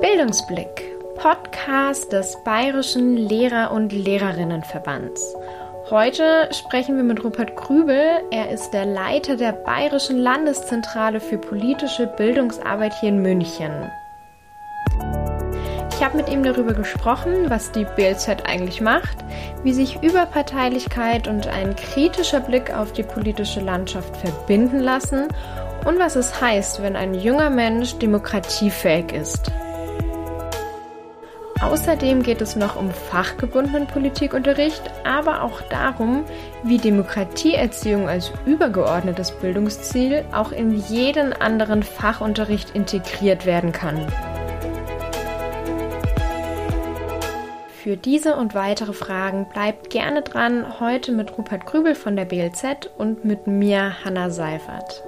Bildungsblick, Podcast des Bayerischen Lehrer- und Lehrerinnenverbands. Heute sprechen wir mit Rupert Grübel. Er ist der Leiter der Bayerischen Landeszentrale für politische Bildungsarbeit hier in München. Ich habe mit ihm darüber gesprochen, was die BLZ eigentlich macht, wie sich Überparteilichkeit und ein kritischer Blick auf die politische Landschaft verbinden lassen und was es heißt, wenn ein junger Mensch demokratiefähig ist. Außerdem geht es noch um fachgebundenen Politikunterricht, aber auch darum, wie Demokratieerziehung als übergeordnetes Bildungsziel auch in jeden anderen Fachunterricht integriert werden kann. Für diese und weitere Fragen bleibt gerne dran, heute mit Rupert Grübel von der BLZ und mit mir, Hanna Seifert.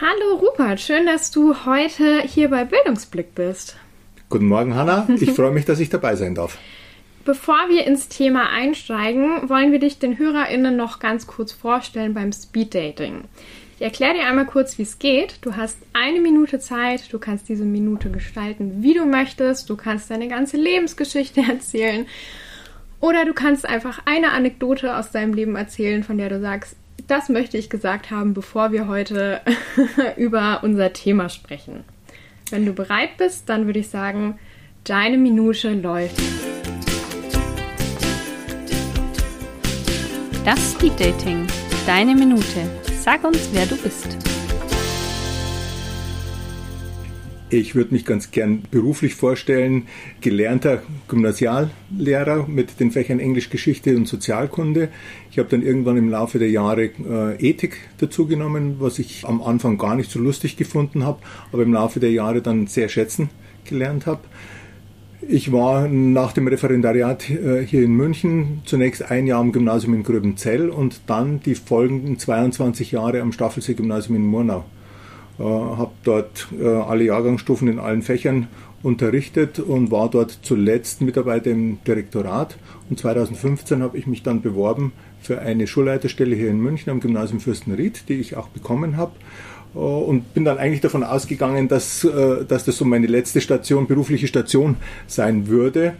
Hallo Rupert, schön, dass du heute hier bei Bildungsblick bist. Guten Morgen, Hanna. Ich freue mich, dass ich dabei sein darf. Bevor wir ins Thema einsteigen, wollen wir dich den HörerInnen noch ganz kurz vorstellen beim Speeddating. Ich erkläre dir einmal kurz, wie es geht. Du hast eine Minute Zeit, du kannst diese Minute gestalten, wie du möchtest. Du kannst deine ganze Lebensgeschichte erzählen. Oder du kannst einfach eine Anekdote aus deinem Leben erzählen, von der du sagst, das möchte ich gesagt haben, bevor wir heute über unser Thema sprechen. Wenn du bereit bist, dann würde ich sagen, deine Minute läuft. Das Speed Dating. Deine Minute. Sag uns, wer du bist. Ich würde mich ganz gern beruflich vorstellen, gelernter Gymnasiallehrer mit den Fächern Englisch, Geschichte und Sozialkunde. Ich habe dann irgendwann im Laufe der Jahre äh, Ethik dazugenommen, was ich am Anfang gar nicht so lustig gefunden habe, aber im Laufe der Jahre dann sehr schätzen gelernt habe. Ich war nach dem Referendariat äh, hier in München zunächst ein Jahr am Gymnasium in Gröbenzell und dann die folgenden 22 Jahre am Staffelsee-Gymnasium in Murnau. Äh, habe dort äh, alle Jahrgangsstufen in allen Fächern unterrichtet und war dort zuletzt Mitarbeiter im Direktorat. Und 2015 habe ich mich dann beworben für eine Schulleiterstelle hier in München am Gymnasium Fürstenried, die ich auch bekommen habe. Äh, und bin dann eigentlich davon ausgegangen, dass, dass das so meine letzte Station, berufliche Station sein würde.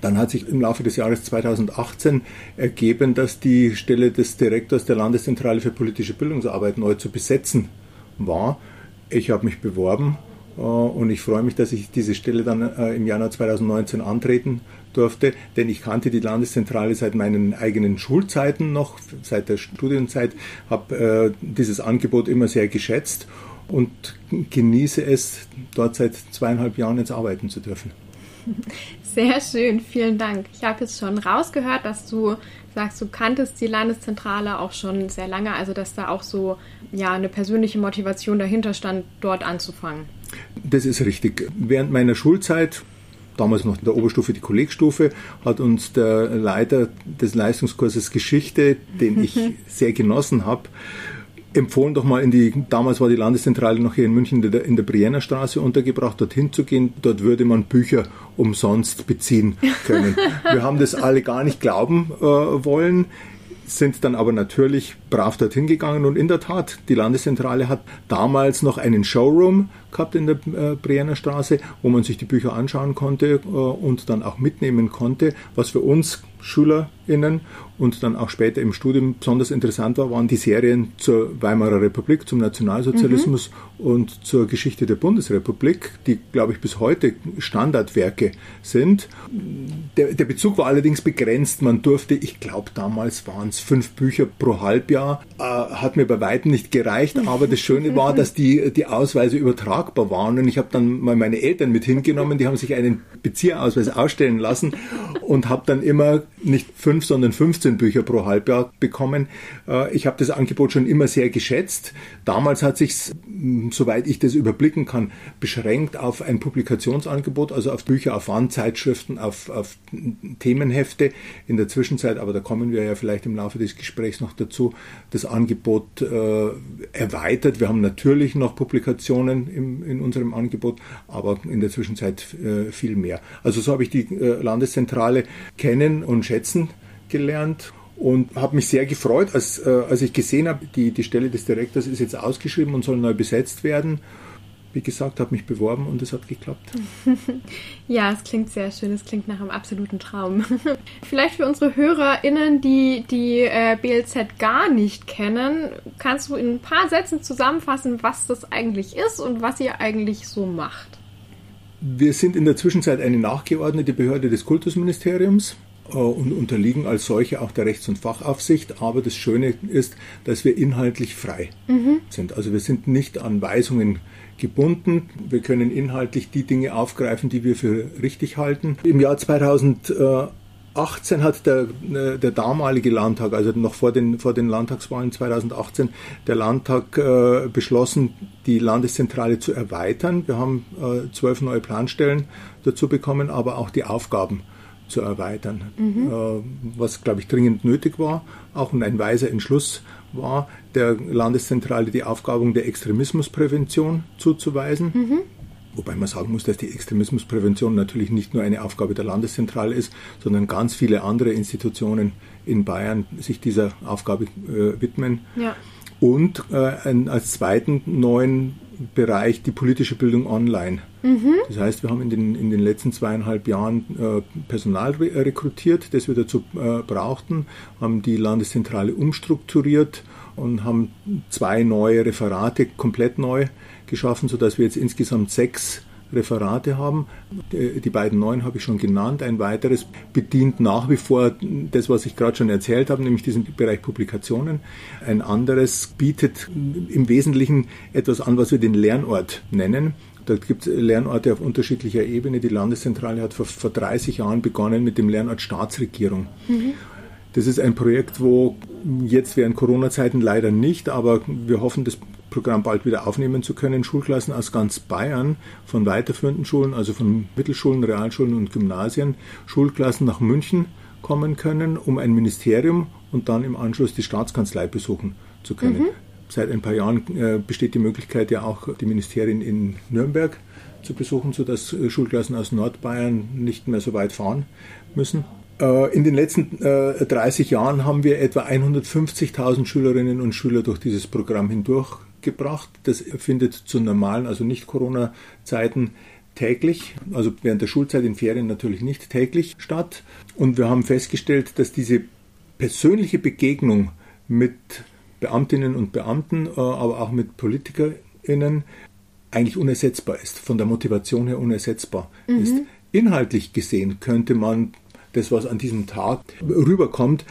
Dann hat sich im Laufe des Jahres 2018 ergeben, dass die Stelle des Direktors der Landeszentrale für politische Bildungsarbeit neu zu besetzen war. Ich habe mich beworben äh, und ich freue mich, dass ich diese Stelle dann äh, im Januar 2019 antreten durfte, denn ich kannte die Landeszentrale seit meinen eigenen Schulzeiten noch, seit der Studienzeit, habe äh, dieses Angebot immer sehr geschätzt und genieße es, dort seit zweieinhalb Jahren jetzt arbeiten zu dürfen. Sehr schön, vielen Dank. Ich habe jetzt schon rausgehört, dass du sagst, du kanntest die Landeszentrale auch schon sehr lange, also dass da auch so ja eine persönliche Motivation dahinter stand, dort anzufangen. Das ist richtig. Während meiner Schulzeit damals noch in der Oberstufe die Kollegstufe, hat uns der Leiter des Leistungskurses Geschichte, den ich sehr genossen habe, empfohlen, doch mal in die, damals war die Landeszentrale noch hier in München in der, Brienner Straße untergebracht, dorthin zu gehen. Dort würde man Bücher umsonst beziehen können. Wir haben das alle gar nicht glauben äh, wollen sind dann aber natürlich brav dorthin gegangen und in der Tat, die Landeszentrale hat damals noch einen Showroom gehabt in der äh, Brienner Straße, wo man sich die Bücher anschauen konnte äh, und dann auch mitnehmen konnte, was für uns SchülerInnen und dann auch später im Studium besonders interessant war, waren die Serien zur Weimarer Republik, zum Nationalsozialismus mhm. und zur Geschichte der Bundesrepublik, die, glaube ich, bis heute Standardwerke sind. Der, der Bezug war allerdings begrenzt. Man durfte, ich glaube, damals waren es fünf Bücher pro Halbjahr. Äh, hat mir bei weitem nicht gereicht, aber das Schöne war, dass die, die Ausweise übertragbar waren und ich habe dann mal meine Eltern mit hingenommen, die haben sich einen Bezieherausweis ausstellen lassen und habe dann immer nicht fünf, sondern 15 Bücher pro Halbjahr bekommen. Äh, ich habe das Angebot schon immer sehr geschätzt. Damals hat sich, soweit ich das überblicken kann, beschränkt auf ein Publikationsangebot, also auf Bücher, auf Wandzeitschriften, auf, auf Themenhefte. In der Zwischenzeit, aber da kommen wir ja vielleicht im Laufe des Gesprächs noch dazu, das Angebot äh, erweitert. Wir haben natürlich noch Publikationen im, in unserem Angebot, aber in der Zwischenzeit äh, viel mehr. Also so habe ich die äh, Landeszentrale kennen und schätzen gelernt und habe mich sehr gefreut, als, äh, als ich gesehen habe, die, die Stelle des Direktors ist jetzt ausgeschrieben und soll neu besetzt werden wie gesagt, habe mich beworben und es hat geklappt. ja, es klingt sehr schön. Es klingt nach einem absoluten Traum. Vielleicht für unsere HörerInnen, die die äh, BLZ gar nicht kennen, kannst du in ein paar Sätzen zusammenfassen, was das eigentlich ist und was ihr eigentlich so macht? Wir sind in der Zwischenzeit eine nachgeordnete Behörde des Kultusministeriums und unterliegen als solche auch der Rechts- und Fachaufsicht. Aber das Schöne ist, dass wir inhaltlich frei mhm. sind. Also wir sind nicht an Weisungen gebunden. Wir können inhaltlich die Dinge aufgreifen, die wir für richtig halten. Im Jahr 2018 hat der, äh, der damalige Landtag, also noch vor den, vor den Landtagswahlen 2018, der Landtag äh, beschlossen, die Landeszentrale zu erweitern. Wir haben äh, zwölf neue Planstellen dazu bekommen, aber auch die Aufgaben zu erweitern, mhm. äh, was, glaube ich, dringend nötig war, auch ein weiser Entschluss war, der Landeszentrale die Aufgaben der Extremismusprävention zuzuweisen. Mhm. Wobei man sagen muss, dass die Extremismusprävention natürlich nicht nur eine Aufgabe der Landeszentrale ist, sondern ganz viele andere Institutionen in Bayern sich dieser Aufgabe äh, widmen. Ja. Und äh, als zweiten neuen Bereich die politische Bildung online. Mhm. Das heißt, wir haben in den, in den letzten zweieinhalb Jahren äh, Personal re rekrutiert, das wir dazu äh, brauchten, haben die Landeszentrale umstrukturiert und haben zwei neue Referate komplett neu geschaffen, sodass wir jetzt insgesamt sechs Referate haben. Die beiden neuen habe ich schon genannt. Ein weiteres bedient nach wie vor das, was ich gerade schon erzählt habe, nämlich diesen Bereich Publikationen. Ein anderes bietet im Wesentlichen etwas an, was wir den Lernort nennen. Da gibt es Lernorte auf unterschiedlicher Ebene. Die Landeszentrale hat vor, vor 30 Jahren begonnen mit dem Lernort Staatsregierung. Mhm. Das ist ein Projekt, wo jetzt während Corona-Zeiten leider nicht, aber wir hoffen, das Programm bald wieder aufnehmen zu können, Schulklassen aus ganz Bayern, von weiterführenden Schulen, also von Mittelschulen, Realschulen und Gymnasien, Schulklassen nach München kommen können, um ein Ministerium und dann im Anschluss die Staatskanzlei besuchen zu können. Mhm. Seit ein paar Jahren äh, besteht die Möglichkeit ja auch, die Ministerien in Nürnberg zu besuchen, sodass äh, Schulklassen aus Nordbayern nicht mehr so weit fahren müssen. Äh, in den letzten 30 Jahren haben wir etwa 150.000 Schülerinnen und Schüler durch dieses Programm hindurch gebracht. Das findet zu normalen, also nicht Corona-Zeiten täglich, also während der Schulzeit in Ferien natürlich nicht täglich statt. Und wir haben festgestellt, dass diese persönliche Begegnung mit Beamtinnen und Beamten, äh, aber auch mit PolitikerInnen eigentlich unersetzbar ist, von der Motivation her unersetzbar mhm. ist. Inhaltlich gesehen könnte man das, was an diesem Tag rüberkommt,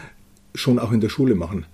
schon auch in der Schule machen.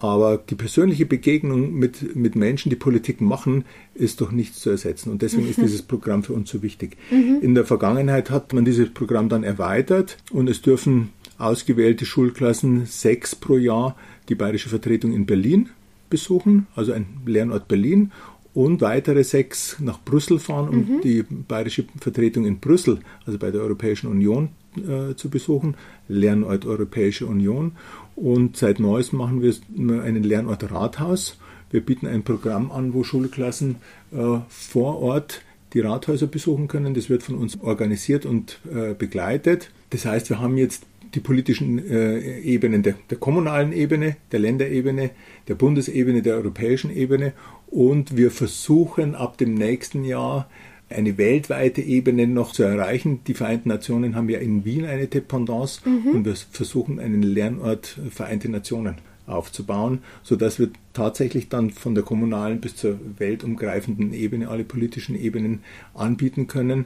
Aber die persönliche Begegnung mit, mit Menschen, die Politik machen, ist doch nichts zu ersetzen. Und deswegen ist dieses Programm für uns so wichtig. Mhm. In der Vergangenheit hat man dieses Programm dann erweitert und es dürfen ausgewählte Schulklassen sechs pro Jahr die bayerische Vertretung in Berlin besuchen, also ein Lernort Berlin, und weitere sechs nach Brüssel fahren, um mhm. die bayerische Vertretung in Brüssel, also bei der Europäischen Union, äh, zu besuchen. Lernort Europäische Union. Und seit Neuestem machen wir einen Lernort Rathaus. Wir bieten ein Programm an, wo Schulklassen äh, vor Ort die Rathäuser besuchen können. Das wird von uns organisiert und äh, begleitet. Das heißt, wir haben jetzt die politischen äh, Ebenen der, der, kommunalen Ebene, der Länderebene, der Bundesebene, der europäischen Ebene und wir versuchen ab dem nächsten Jahr eine weltweite Ebene noch zu erreichen. Die Vereinten Nationen haben ja in Wien eine Dependance mhm. und wir versuchen einen Lernort Vereinte Nationen aufzubauen, sodass wir tatsächlich dann von der kommunalen bis zur weltumgreifenden Ebene alle politischen Ebenen anbieten können.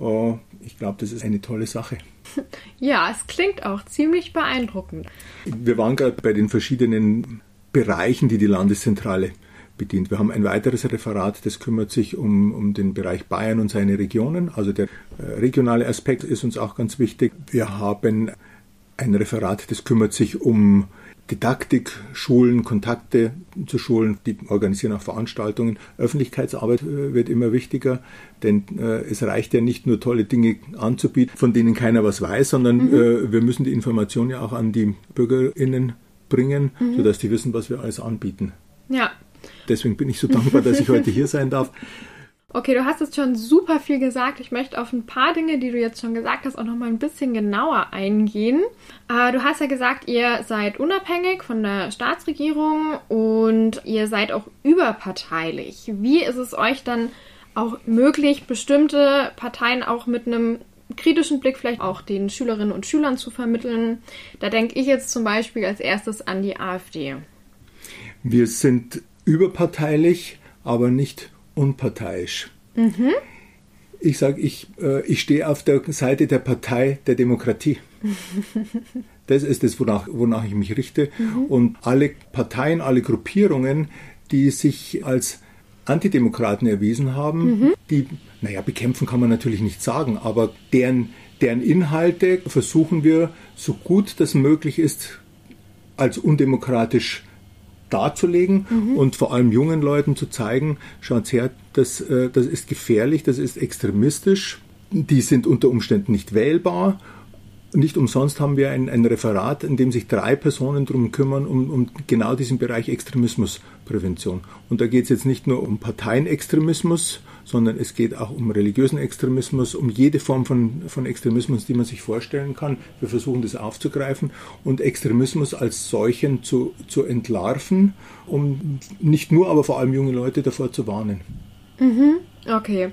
Äh, ich glaube, das ist eine tolle Sache. Ja, es klingt auch ziemlich beeindruckend. Wir waren gerade bei den verschiedenen Bereichen, die die Landeszentrale bedient. Wir haben ein weiteres Referat, das kümmert sich um, um den Bereich Bayern und seine Regionen. Also der äh, regionale Aspekt ist uns auch ganz wichtig. Wir haben ein Referat, das kümmert sich um Didaktik, Schulen, Kontakte zu Schulen, die organisieren auch Veranstaltungen. Öffentlichkeitsarbeit äh, wird immer wichtiger, denn äh, es reicht ja nicht nur tolle Dinge anzubieten, von denen keiner was weiß, sondern mhm. wir müssen die Information ja auch an die BürgerInnen bringen, mhm. sodass die wissen, was wir alles anbieten. Ja, Deswegen bin ich so dankbar, dass ich heute hier sein darf. Okay, du hast jetzt schon super viel gesagt. Ich möchte auf ein paar Dinge, die du jetzt schon gesagt hast, auch noch mal ein bisschen genauer eingehen. Äh, du hast ja gesagt, ihr seid unabhängig von der Staatsregierung und ihr seid auch überparteilich. Wie ist es euch dann auch möglich, bestimmte Parteien auch mit einem kritischen Blick vielleicht auch den Schülerinnen und Schülern zu vermitteln? Da denke ich jetzt zum Beispiel als erstes an die AfD. Wir sind überparteilich, aber nicht unparteiisch. Mhm. Ich sage, ich, äh, ich stehe auf der Seite der Partei der Demokratie. das ist es, wonach, wonach ich mich richte. Mhm. Und alle Parteien, alle Gruppierungen, die sich als Antidemokraten erwiesen haben, mhm. die, naja, bekämpfen kann man natürlich nicht sagen, aber deren, deren Inhalte versuchen wir, so gut das möglich ist, als undemokratisch darzulegen mhm. und vor allem jungen Leuten zu zeigen, schaut her, das, äh, das ist gefährlich, das ist extremistisch, die sind unter Umständen nicht wählbar. Nicht umsonst haben wir ein, ein Referat, in dem sich drei Personen darum kümmern, um, um genau diesen Bereich Extremismusprävention. Und da geht es jetzt nicht nur um Parteienextremismus, sondern es geht auch um religiösen Extremismus, um jede Form von, von Extremismus, die man sich vorstellen kann. Wir versuchen das aufzugreifen und Extremismus als solchen zu, zu entlarven, um nicht nur, aber vor allem junge Leute davor zu warnen. Mhm. Okay.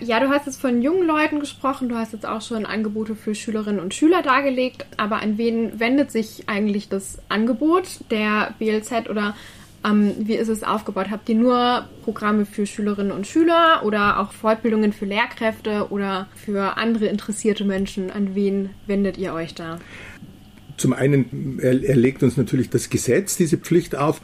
Ja, du hast jetzt von jungen Leuten gesprochen, du hast jetzt auch schon Angebote für Schülerinnen und Schüler dargelegt, aber an wen wendet sich eigentlich das Angebot der BLZ oder ähm, wie ist es aufgebaut? Habt ihr nur Programme für Schülerinnen und Schüler oder auch Fortbildungen für Lehrkräfte oder für andere interessierte Menschen? An wen wendet ihr euch da? Zum einen erlegt uns natürlich das Gesetz diese Pflicht auf,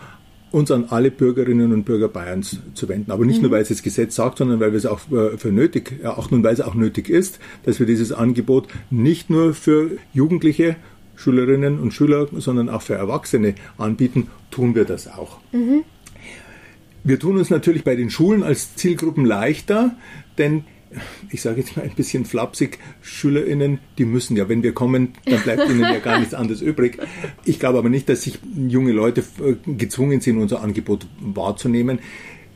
uns an alle Bürgerinnen und Bürger Bayerns zu wenden. Aber nicht mhm. nur, weil es das Gesetz sagt, sondern weil wir es auch für nötig erachten und weil es auch nötig ist, dass wir dieses Angebot nicht nur für Jugendliche Schülerinnen und Schüler, sondern auch für Erwachsene anbieten, tun wir das auch. Mhm. Wir tun uns natürlich bei den Schulen als Zielgruppen leichter, denn ich sage jetzt mal ein bisschen flapsig, SchülerInnen, die müssen ja, wenn wir kommen, dann bleibt ihnen ja gar nichts anderes übrig. Ich glaube aber nicht, dass sich junge Leute äh, gezwungen sind, unser Angebot wahrzunehmen.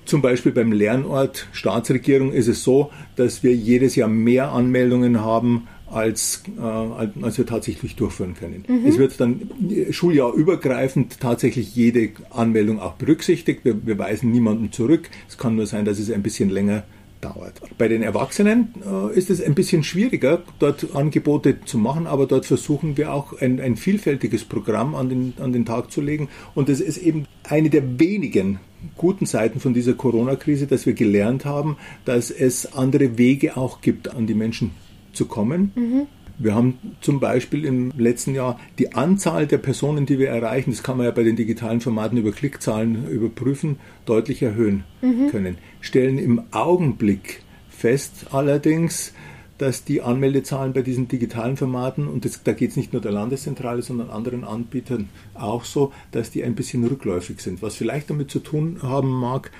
Zum Beispiel beim Lernort Staatsregierung ist es so, dass wir jedes Jahr mehr Anmeldungen haben als, äh, als wir tatsächlich durchführen können. Mhm. Es wird dann schuljahrübergreifend tatsächlich jede Anmeldung auch berücksichtigt. Wir, wir weisen niemanden zurück. Es kann nur sein, dass es ein bisschen länger dauert. Bei den Erwachsenen äh, ist es ein bisschen schwieriger, dort Angebote zu machen, aber dort versuchen wir auch ein, ein vielfältiges Programm an den, an den Tag zu legen. Und das ist eben eine der wenigen guten Seiten von dieser Corona-Krise, dass wir gelernt haben, dass es andere Wege auch gibt, an die Menschen zu kommen. Mhm. Wir haben zum Beispiel im letzten Jahr die Anzahl der Personen, die wir erreichen, das kann man ja bei den digitalen Formaten über Klickzahlen überprüfen, deutlich erhöhen mhm. können. Stellen im Augenblick fest allerdings, dass die Anmeldezahlen bei diesen digitalen Formaten, und das, da geht es nicht nur der Landeszentrale, sondern anderen Anbietern auch so, dass die ein bisschen rückläufig sind. Was vielleicht damit zu tun haben mag,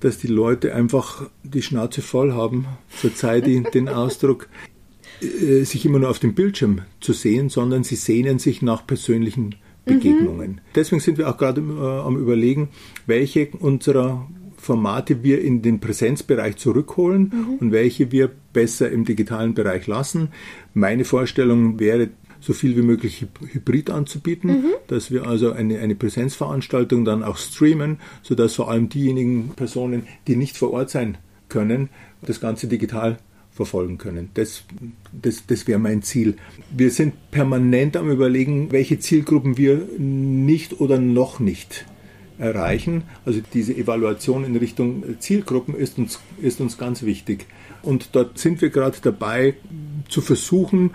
dass die Leute einfach die Schnauze voll haben, verzeiht den Ausdruck, äh, sich immer nur auf dem Bildschirm zu sehen, sondern sie sehnen sich nach persönlichen Begegnungen. Mhm. Deswegen sind wir auch gerade äh, am Überlegen, welche unserer Formate wir in den Präsenzbereich zurückholen mhm. und welche wir besser im digitalen Bereich lassen. Meine Vorstellung wäre, so viel wie möglich hybrid anzubieten, mhm. dass wir also eine, eine Präsenzveranstaltung dann auch streamen, sodass vor allem diejenigen Personen, die nicht vor Ort sein können, das Ganze digital verfolgen können. Das, das, das wäre mein Ziel. Wir sind permanent am Überlegen, welche Zielgruppen wir nicht oder noch nicht erreichen. Also diese Evaluation in Richtung Zielgruppen ist uns, ist uns ganz wichtig. Und dort sind wir gerade dabei zu versuchen,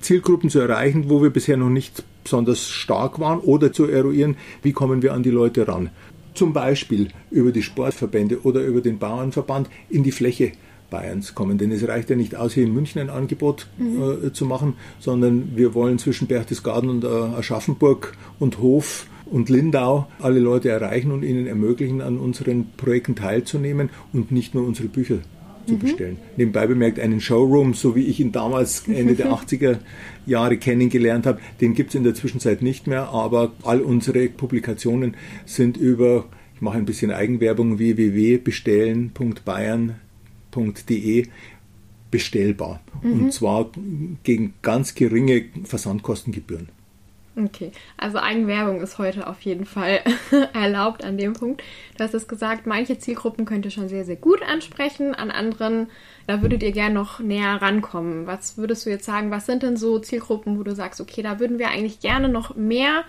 Zielgruppen zu erreichen, wo wir bisher noch nicht besonders stark waren oder zu eruieren, wie kommen wir an die Leute ran. Zum Beispiel über die Sportverbände oder über den Bauernverband in die Fläche Bayerns kommen. Denn es reicht ja nicht aus, hier in München ein Angebot mhm. äh, zu machen, sondern wir wollen zwischen Berchtesgaden und äh, Aschaffenburg und Hof und Lindau alle Leute erreichen und ihnen ermöglichen, an unseren Projekten teilzunehmen und nicht nur unsere Bücher zu mhm. bestellen. Nebenbei bemerkt, einen Showroom, so wie ich ihn damals Ende der 80er Jahre kennengelernt habe, den gibt es in der Zwischenzeit nicht mehr, aber all unsere Publikationen sind über Ich mache ein bisschen Eigenwerbung www.bestellen.bayern.de bestellbar. Mhm. Und zwar gegen ganz geringe Versandkostengebühren. Okay, also Eigenwerbung ist heute auf jeden Fall erlaubt an dem Punkt. Du hast es gesagt, manche Zielgruppen könnt ihr schon sehr, sehr gut ansprechen, an anderen, da würdet ihr gerne noch näher rankommen. Was würdest du jetzt sagen, was sind denn so Zielgruppen, wo du sagst, okay, da würden wir eigentlich gerne noch mehr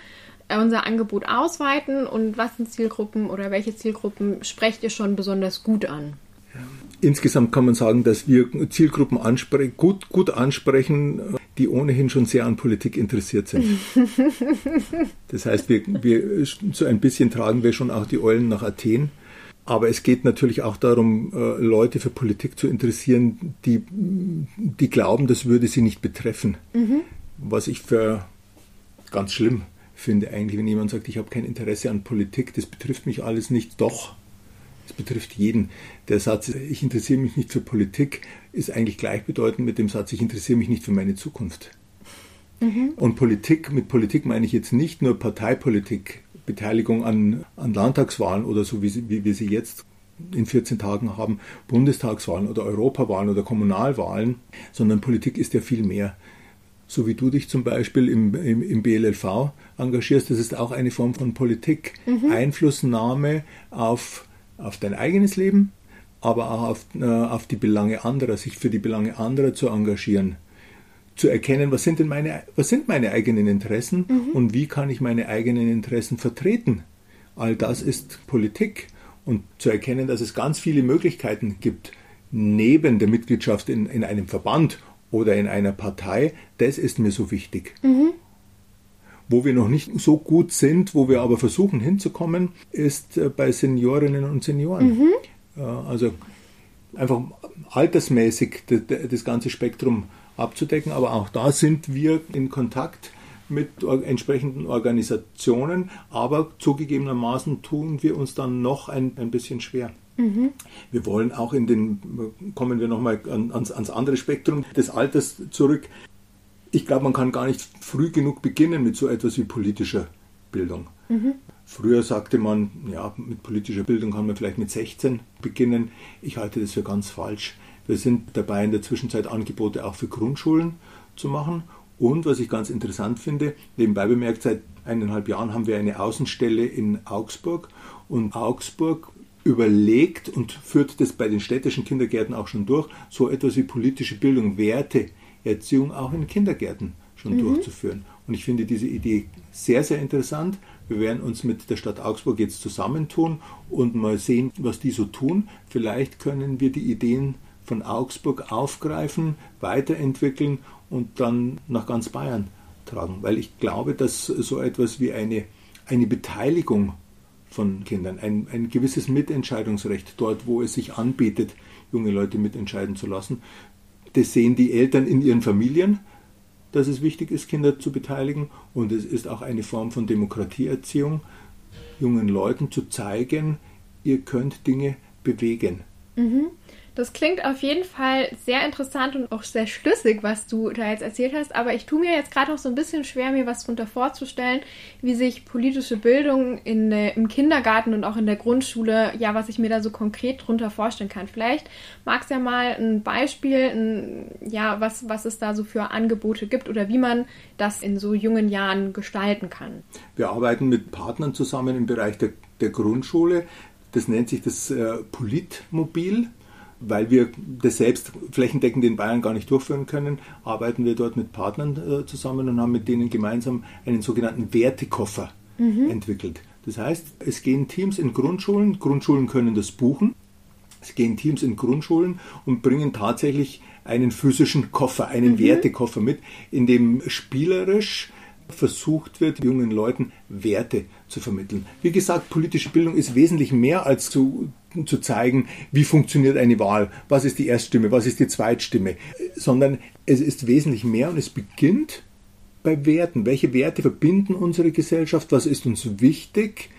unser Angebot ausweiten und was sind Zielgruppen oder welche Zielgruppen sprecht ihr schon besonders gut an? Insgesamt kann man sagen, dass wir Zielgruppen anspre gut, gut ansprechen, die ohnehin schon sehr an Politik interessiert sind. Das heißt, wir, wir, so ein bisschen tragen wir schon auch die Eulen nach Athen. Aber es geht natürlich auch darum, äh, Leute für Politik zu interessieren, die, die glauben, das würde sie nicht betreffen. Mhm. Was ich für ganz schlimm finde eigentlich, wenn jemand sagt, ich habe kein Interesse an Politik, das betrifft mich alles nicht. Doch, es betrifft jeden. Der Satz, ich interessiere mich nicht für Politik, ist eigentlich gleichbedeutend mit dem Satz, ich interessiere mich nicht für meine Zukunft. Mhm. Und Politik, mit Politik meine ich jetzt nicht nur Parteipolitik, Beteiligung an, an Landtagswahlen oder so, wie, sie, wie wir sie jetzt in 14 Tagen haben, Bundestagswahlen oder Europawahlen oder Kommunalwahlen, sondern Politik ist ja viel mehr. So wie du dich zum Beispiel im, im, im BLLV engagierst, das ist auch eine Form von Politik. Mhm. Einflussnahme auf auf dein eigenes Leben, aber auch auf, äh, auf die Belange anderer, sich für die Belange anderer zu engagieren, zu erkennen, was sind denn meine, was sind meine eigenen Interessen mhm. und wie kann ich meine eigenen Interessen vertreten. All das ist Politik und zu erkennen, dass es ganz viele Möglichkeiten gibt, neben der Mitgliedschaft in, in einem Verband oder in einer Partei, das ist mir so wichtig. Mhm. Wo wir noch nicht so gut sind, wo wir aber versuchen hinzukommen, ist äh, bei Seniorinnen und Senioren. Mhm. Also einfach altersmäßig das ganze Spektrum abzudecken, aber auch da sind wir in Kontakt mit entsprechenden Organisationen, aber zugegebenermaßen tun wir uns dann noch ein, ein bisschen schwer. Mhm. Wir wollen auch in den, kommen wir nochmal ans, ans andere Spektrum des Alters zurück ich glaube, man kann gar nicht früh genug beginnen mit so etwas wie politischer Bildung. Mhm. Früher sagte man, ja, mit politischer Bildung kann man vielleicht mit 16 beginnen. Ich halte das für ganz falsch. Wir sind dabei, in der Zwischenzeit Angebote auch für Grundschulen zu machen. Und was ich ganz interessant finde, nebenbei bemerkt, seit eineinhalb Jahren haben wir eine Außenstelle in Augsburg. Und Augsburg überlegt und führt das bei den städtischen Kindergärten auch schon durch, so etwas wie politische Bildung, Werte Erziehung auch in Kindergärten schon mhm. durchzuführen. Und ich finde diese Idee sehr, sehr interessant. Wir werden uns mit der Stadt Augsburg jetzt zusammentun und mal sehen, was die so tun. Vielleicht können wir die Ideen von Augsburg aufgreifen, weiterentwickeln und dann nach ganz Bayern tragen. Weil ich glaube, dass so etwas wie eine, eine Beteiligung von Kindern, ein, ein gewisses Mitentscheidungsrecht dort, wo es sich anbietet, junge Leute mitentscheiden zu lassen, das sehen die Eltern in ihren Familien, dass es wichtig ist, Kinder zu beteiligen. Und es ist auch eine Form von Demokratieerziehung, jungen Leuten zu zeigen, ihr könnt Dinge bewegen. Mhm. Das klingt auf jeden Fall sehr interessant und auch sehr schlüssig, was du da jetzt erzählt hast. Aber ich tue mir jetzt gerade auch so ein bisschen schwer, mir was darunter vorzustellen, wie sich politische Bildung in der, im Kindergarten und auch in der Grundschule, ja, was ich mir da so konkret drunter vorstellen kann. Vielleicht magst du ja mal ein Beispiel, ein, ja, was, was es da so für Angebote gibt oder wie man das in so jungen Jahren gestalten kann. Wir arbeiten mit Partnern zusammen im Bereich der, der Grundschule. Das nennt sich das äh, Politmobil weil wir das selbst flächendeckend in Bayern gar nicht durchführen können, arbeiten wir dort mit Partnern äh, zusammen und haben mit denen gemeinsam einen sogenannten Wertekoffer mhm. entwickelt. Das heißt, es gehen Teams in Grundschulen, Grundschulen können das buchen, es gehen Teams in Grundschulen und bringen tatsächlich einen physischen Koffer, einen mhm. Wertekoffer mit, in dem spielerisch versucht wird, jungen Leuten Werte zu vermitteln. Wie gesagt, politische Bildung ist wesentlich mehr als zu zu zeigen, wie funktioniert eine Wahl, was ist die Erststimme, was ist die Zweitstimme, sondern es ist wesentlich mehr und es beginnt bei Werten. Welche Werte verbinden unsere Gesellschaft? Was ist uns wichtig?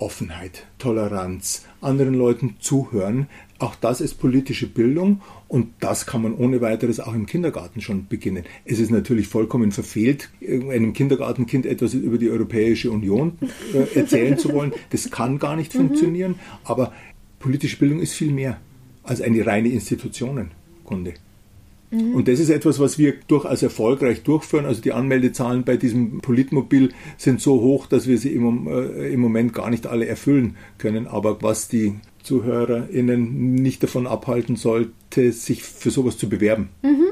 Offenheit, Toleranz, anderen Leuten zuhören. Auch das ist politische Bildung und das kann man ohne weiteres auch im Kindergarten schon beginnen. Es ist natürlich vollkommen verfehlt, einem Kindergartenkind etwas über die Europäische Union äh, erzählen zu wollen. Das kann gar nicht mhm. funktionieren, aber politische Bildung ist viel mehr als eine reine Institutionenkunde. Mhm. Und das ist etwas, was wir durchaus erfolgreich durchführen. Also die Anmeldezahlen bei diesem Politmobil sind so hoch, dass wir sie im, äh, im Moment gar nicht alle erfüllen können. Aber was die ZuhörerInnen nicht davon abhalten sollte, sich für sowas zu bewerben. Mhm.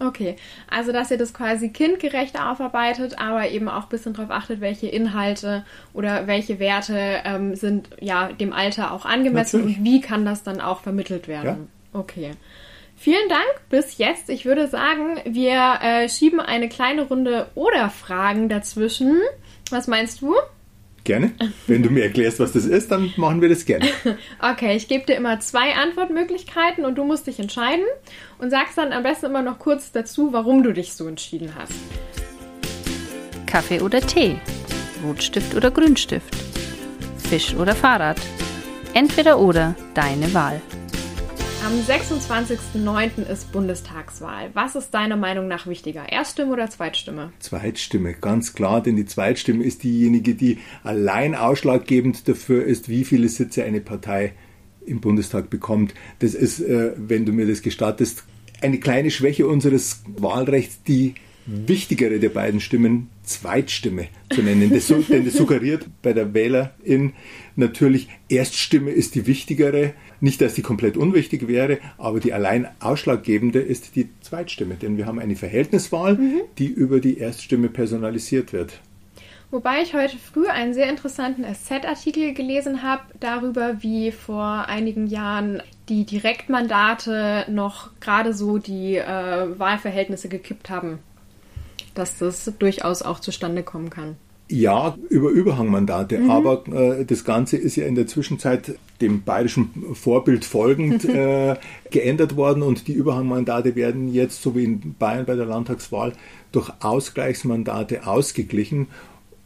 Okay, also dass ihr das quasi kindgerecht aufarbeitet, aber eben auch ein bisschen darauf achtet, welche Inhalte oder welche Werte ähm, sind ja dem Alter auch angemessen Natürlich. und wie kann das dann auch vermittelt werden. Ja. Okay. Vielen Dank bis jetzt. Ich würde sagen, wir äh, schieben eine kleine Runde oder Fragen dazwischen. Was meinst du? Gerne. Wenn du mir erklärst, was das ist, dann machen wir das gerne. Okay, ich gebe dir immer zwei Antwortmöglichkeiten und du musst dich entscheiden und sagst dann am besten immer noch kurz dazu, warum du dich so entschieden hast. Kaffee oder Tee? Rotstift oder Grünstift? Fisch oder Fahrrad? Entweder oder, deine Wahl. Am 26.09. ist Bundestagswahl. Was ist deiner Meinung nach wichtiger? Erststimme oder Zweitstimme? Zweitstimme, ganz klar, denn die Zweitstimme ist diejenige, die allein ausschlaggebend dafür ist, wie viele Sitze eine Partei im Bundestag bekommt. Das ist, äh, wenn du mir das gestattest, eine kleine Schwäche unseres Wahlrechts, die wichtigere der beiden Stimmen Zweitstimme zu nennen. Das, denn das suggeriert bei der Wählerin natürlich, Erststimme ist die wichtigere. Nicht, dass die komplett unwichtig wäre, aber die allein ausschlaggebende ist die Zweitstimme. Denn wir haben eine Verhältniswahl, mhm. die über die Erststimme personalisiert wird. Wobei ich heute früh einen sehr interessanten SZ-Artikel gelesen habe darüber, wie vor einigen Jahren die Direktmandate noch gerade so die äh, Wahlverhältnisse gekippt haben dass das durchaus auch zustande kommen kann. Ja, über Überhangmandate, mhm. aber äh, das Ganze ist ja in der Zwischenzeit dem bayerischen Vorbild folgend äh, geändert worden und die Überhangmandate werden jetzt, so wie in Bayern bei der Landtagswahl, durch Ausgleichsmandate ausgeglichen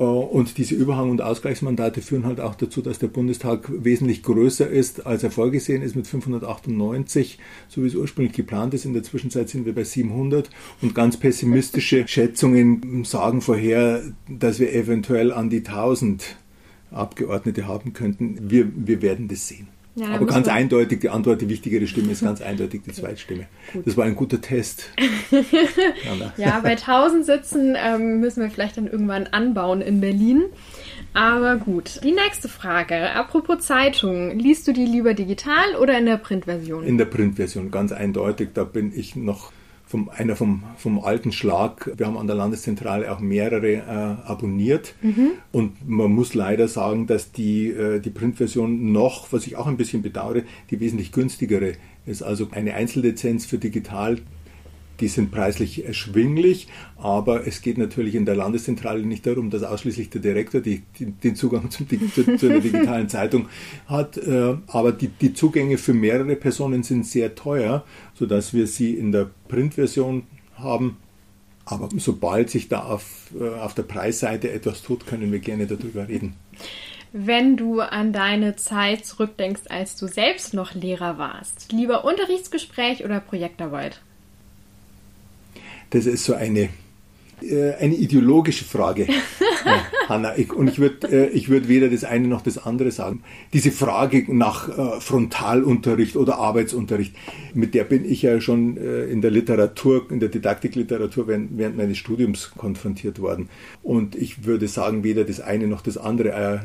und diese Überhang- und Ausgleichsmandate führen halt auch dazu, dass der Bundestag wesentlich größer ist, als er vorgesehen ist mit 598, so wie es ursprünglich geplant ist. In der Zwischenzeit sind wir bei 700 und ganz pessimistische Schätzungen sagen vorher, dass wir eventuell an die 1000 Abgeordnete haben könnten. Wir, wir werden das sehen. Ja, Aber ganz eindeutig, die Antwort, die wichtigere Stimme ist ganz eindeutig die Zweitstimme. Gut. Das war ein guter Test. ja, bei 1000 Sitzen ähm, müssen wir vielleicht dann irgendwann anbauen in Berlin. Aber gut. Die nächste Frage. Apropos Zeitung. Liest du die lieber digital oder in der Printversion? In der Printversion, ganz eindeutig. Da bin ich noch vom, einer vom, vom alten Schlag. Wir haben an der Landeszentrale auch mehrere äh, abonniert. Mhm. Und man muss leider sagen, dass die, äh, die Printversion noch, was ich auch ein bisschen bedauere, die wesentlich günstigere ist. Also eine Einzellizenz für digital die sind preislich erschwinglich, aber es geht natürlich in der Landeszentrale nicht darum, dass ausschließlich der Direktor die, die, den Zugang zum, zu, zu, einer digitalen Zeitung hat, äh, aber die, die Zugänge für mehrere Personen sind sehr teuer, sodass wir sie in der Printversion haben. Aber sobald sich da auf, äh, auf der Preisseite etwas tut, können wir gerne darüber reden. Wenn du an deine Zeit zurückdenkst, als du selbst noch Lehrer warst, lieber Unterrichtsgespräch oder Projektarbeit? Das ist so eine, äh, eine ideologische Frage, ja, Hanna. Ich, und ich würde äh, ich würd weder das eine noch das andere sagen. Diese Frage nach äh, Frontalunterricht oder Arbeitsunterricht, mit der bin ich ja schon äh, in der Literatur, in der Didaktikliteratur während, während meines Studiums konfrontiert worden. Und ich würde sagen, weder das eine noch das andere äh,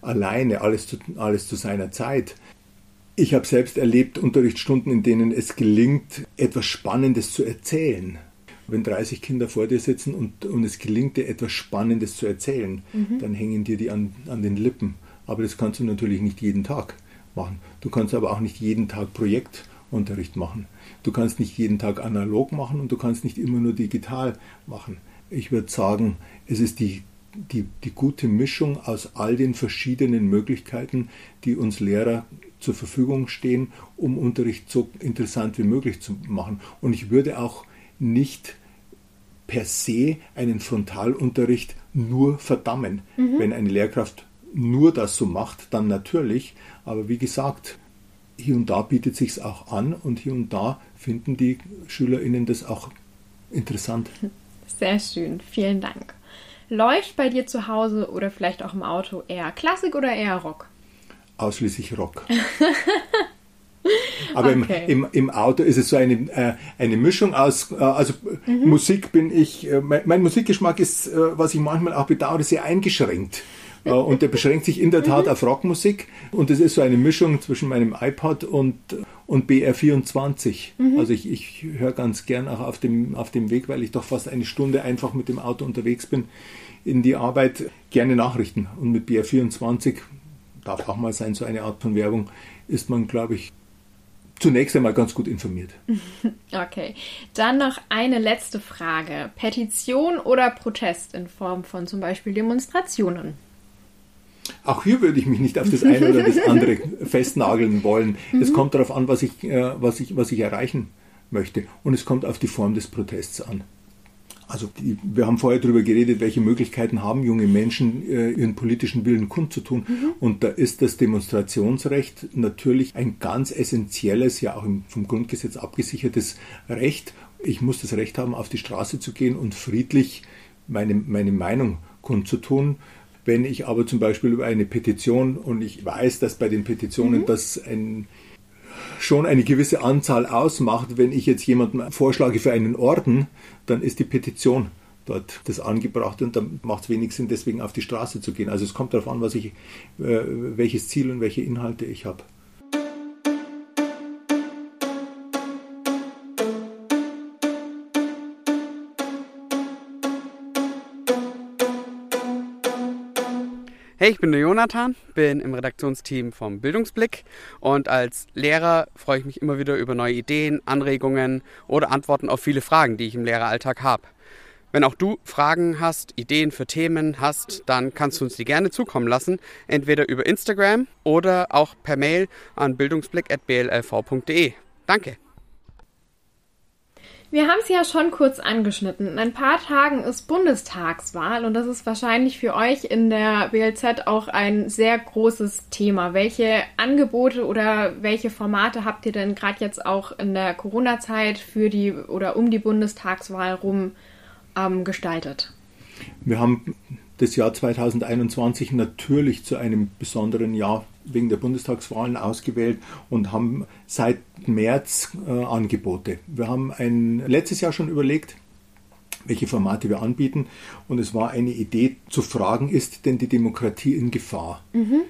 alleine, alles zu, alles zu seiner Zeit. Ich habe selbst erlebt Unterrichtsstunden, in denen es gelingt, etwas Spannendes zu erzählen wenn 30 Kinder vor dir sitzen und, und es gelingt dir etwas Spannendes zu erzählen, mhm. dann hängen dir die an, an den Lippen. Aber das kannst du natürlich nicht jeden Tag machen. Du kannst aber auch nicht jeden Tag Projektunterricht machen. Du kannst nicht jeden Tag analog machen und du kannst nicht immer nur digital machen. Ich würde sagen, es ist die, die, die gute Mischung aus all den verschiedenen Möglichkeiten, die uns Lehrer zur Verfügung stehen, um Unterricht so interessant wie möglich zu machen. Und ich würde auch nicht per se einen Frontalunterricht nur verdammen. Mhm. Wenn eine Lehrkraft nur das so macht, dann natürlich. Aber wie gesagt, hier und da bietet sich's auch an und hier und da finden die SchülerInnen das auch interessant. Sehr schön, vielen Dank. Läuft bei dir zu Hause oder vielleicht auch im Auto eher Klassik oder eher Rock? Ausschließlich Rock. Aber okay. im, im, im, Auto ist es so eine, äh, eine Mischung aus, äh, also mhm. Musik bin ich, äh, mein, mein, Musikgeschmack ist, äh, was ich manchmal auch bedauere, sehr eingeschränkt. Äh, und der beschränkt sich in der Tat mhm. auf Rockmusik. Und es ist so eine Mischung zwischen meinem iPod und, und BR24. Mhm. Also ich, ich höre ganz gern auch auf dem, auf dem Weg, weil ich doch fast eine Stunde einfach mit dem Auto unterwegs bin, in die Arbeit gerne Nachrichten. Und mit BR24 darf auch mal sein, so eine Art von Werbung, ist man, glaube ich, zunächst einmal ganz gut informiert. Okay. Dann noch eine letzte Frage. Petition oder Protest in Form von zum Beispiel Demonstrationen? Auch hier würde ich mich nicht auf das eine oder das andere festnageln wollen. Es mhm. kommt darauf an, was ich, äh, was, ich, was ich erreichen möchte. Und es kommt auf die Form des Protests an. Also die, wir haben vorher darüber geredet, welche Möglichkeiten haben junge Menschen, äh, ihren politischen Willen kundzutun. Mhm. Und da ist das Demonstrationsrecht natürlich ein ganz essentielles, ja auch im, vom Grundgesetz abgesichertes Recht. Ich muss das Recht haben, auf die Straße zu gehen und friedlich meine, meine Meinung kundzutun. Wenn ich aber zum Beispiel über eine Petition und ich weiß, dass bei den Petitionen mhm. das ein, schon eine gewisse Anzahl ausmacht, wenn ich jetzt jemanden vorschlage für einen Orden, dann ist die Petition dort das angebracht und dann macht es wenig Sinn, deswegen auf die Straße zu gehen. Also es kommt darauf an, was ich, äh, welches Ziel und welche Inhalte ich habe. Hey, ich bin der Jonathan, bin im Redaktionsteam vom Bildungsblick und als Lehrer freue ich mich immer wieder über neue Ideen, Anregungen oder Antworten auf viele Fragen, die ich im Lehreralltag habe. Wenn auch du Fragen hast, Ideen für Themen hast, dann kannst du uns die gerne zukommen lassen, entweder über Instagram oder auch per Mail an bildungsblick.blv.de. Danke. Wir haben es ja schon kurz angeschnitten. In ein paar Tagen ist Bundestagswahl und das ist wahrscheinlich für euch in der BLZ auch ein sehr großes Thema. Welche Angebote oder welche Formate habt ihr denn gerade jetzt auch in der Corona-Zeit für die oder um die Bundestagswahl rum ähm, gestaltet? Wir haben das Jahr 2021 natürlich zu einem besonderen Jahr wegen der Bundestagswahlen ausgewählt und haben seit März äh, Angebote. Wir haben ein, letztes Jahr schon überlegt, welche Formate wir anbieten und es war eine Idee zu fragen, ist denn die Demokratie in Gefahr? Mhm.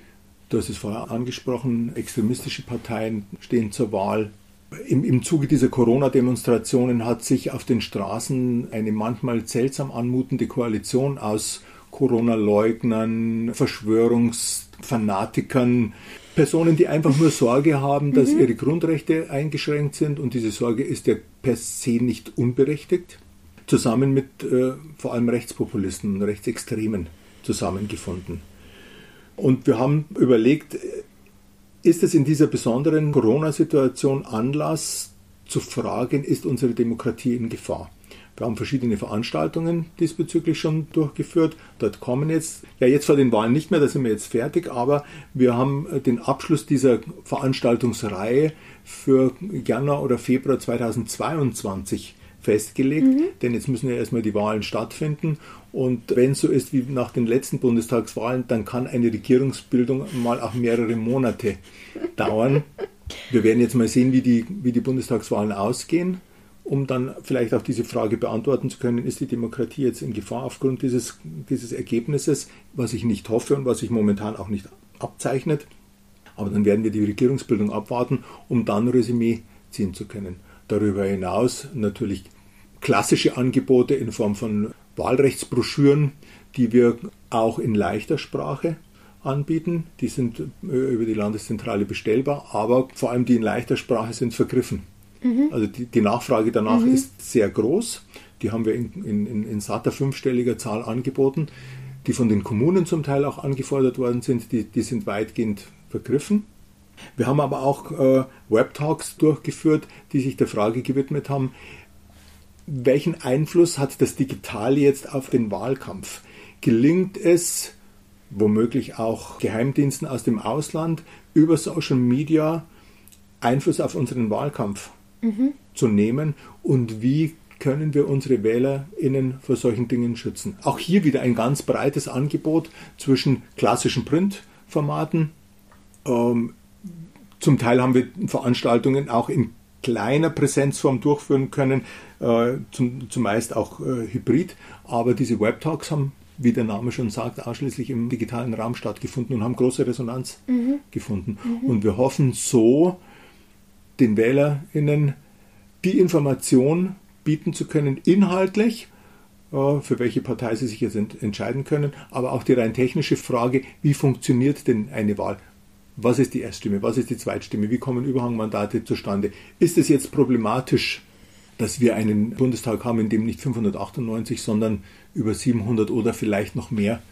Du hast es vorher angesprochen, extremistische Parteien stehen zur Wahl. Im, Im Zuge dieser Corona-Demonstrationen hat sich auf den Straßen eine manchmal seltsam anmutende Koalition aus Corona-Leugnern, Verschwörungsfanatikern, Personen, die einfach nur Sorge haben, dass mhm. ihre Grundrechte eingeschränkt sind und diese Sorge ist ja per se nicht unberechtigt, zusammen mit äh, vor allem Rechtspopulisten und Rechtsextremen zusammengefunden. Und wir haben überlegt, ist es in dieser besonderen Corona-Situation Anlass zu fragen, ist unsere Demokratie in Gefahr? Wir haben verschiedene Veranstaltungen diesbezüglich schon durchgeführt. Dort kommen jetzt, ja jetzt vor den Wahlen nicht mehr, da sind wir jetzt fertig, aber wir haben äh, den Abschluss dieser Veranstaltungsreihe für Januar oder Februar 2022 festgelegt, mhm. denn jetzt müssen ja erstmal die Wahlen stattfinden und wenn es so ist wie nach den letzten Bundestagswahlen, dann kann eine Regierungsbildung mal auch mehrere Monate dauern. Wir werden jetzt mal sehen, wie die, wie die Bundestagswahlen ausgehen um dann vielleicht auch diese Frage beantworten zu können, ist die Demokratie jetzt in Gefahr aufgrund dieses, dieses Ergebnisses, was ich nicht hoffe und was sich momentan auch nicht abzeichnet. Aber dann werden wir die Regierungsbildung abwarten, um dann Resümee ziehen zu können. Darüber hinaus natürlich klassische Angebote in Form von Wahlrechtsbroschüren, die wir auch in leichter Sprache anbieten. Die sind äh, über die Landeszentrale bestellbar, aber vor allem die in leichter Sprache sind vergriffen. Mhm. Also die, die, Nachfrage danach mhm. ist sehr groß. Die haben wir in, in, in satter fünfstelliger Zahl angeboten, die von den Kommunen zum Teil auch angefordert worden sind. Die, die sind weitgehend vergriffen. Wir haben aber auch äh, Webtalks durchgeführt, die sich der Frage gewidmet haben, welchen Einfluss hat das Digitale jetzt auf den Wahlkampf? Gelingt es, womöglich auch Geheimdiensten aus dem Ausland über Social Media Einfluss auf unseren Wahlkampf mhm. zu nehmen und wie können wir unsere WählerInnen vor solchen Dingen schützen. Auch hier wieder ein ganz breites Angebot zwischen klassischen Printformaten. Ähm, zum Teil haben wir Veranstaltungen auch in kleiner Präsenzform durchführen können, äh, zum, zumeist auch äh, hybrid. Aber diese Webtalks haben, wie der Name schon sagt, ausschließlich im digitalen Raum stattgefunden und haben große Resonanz mhm. gefunden. Mhm. Und wir hoffen so, den WählerInnen die Information bieten zu können, inhaltlich, äh, für welche Partei sie sich jetzt entscheiden können, aber auch die rein technische Frage, wie funktioniert denn eine Wahl? Was ist die Erststimme? Was ist die Zweitstimme? Wie kommen Überhangmandate zustande? Ist es jetzt problematisch, dass wir einen Bundestag haben, in dem nicht 598, sondern über 700 oder vielleicht noch mehr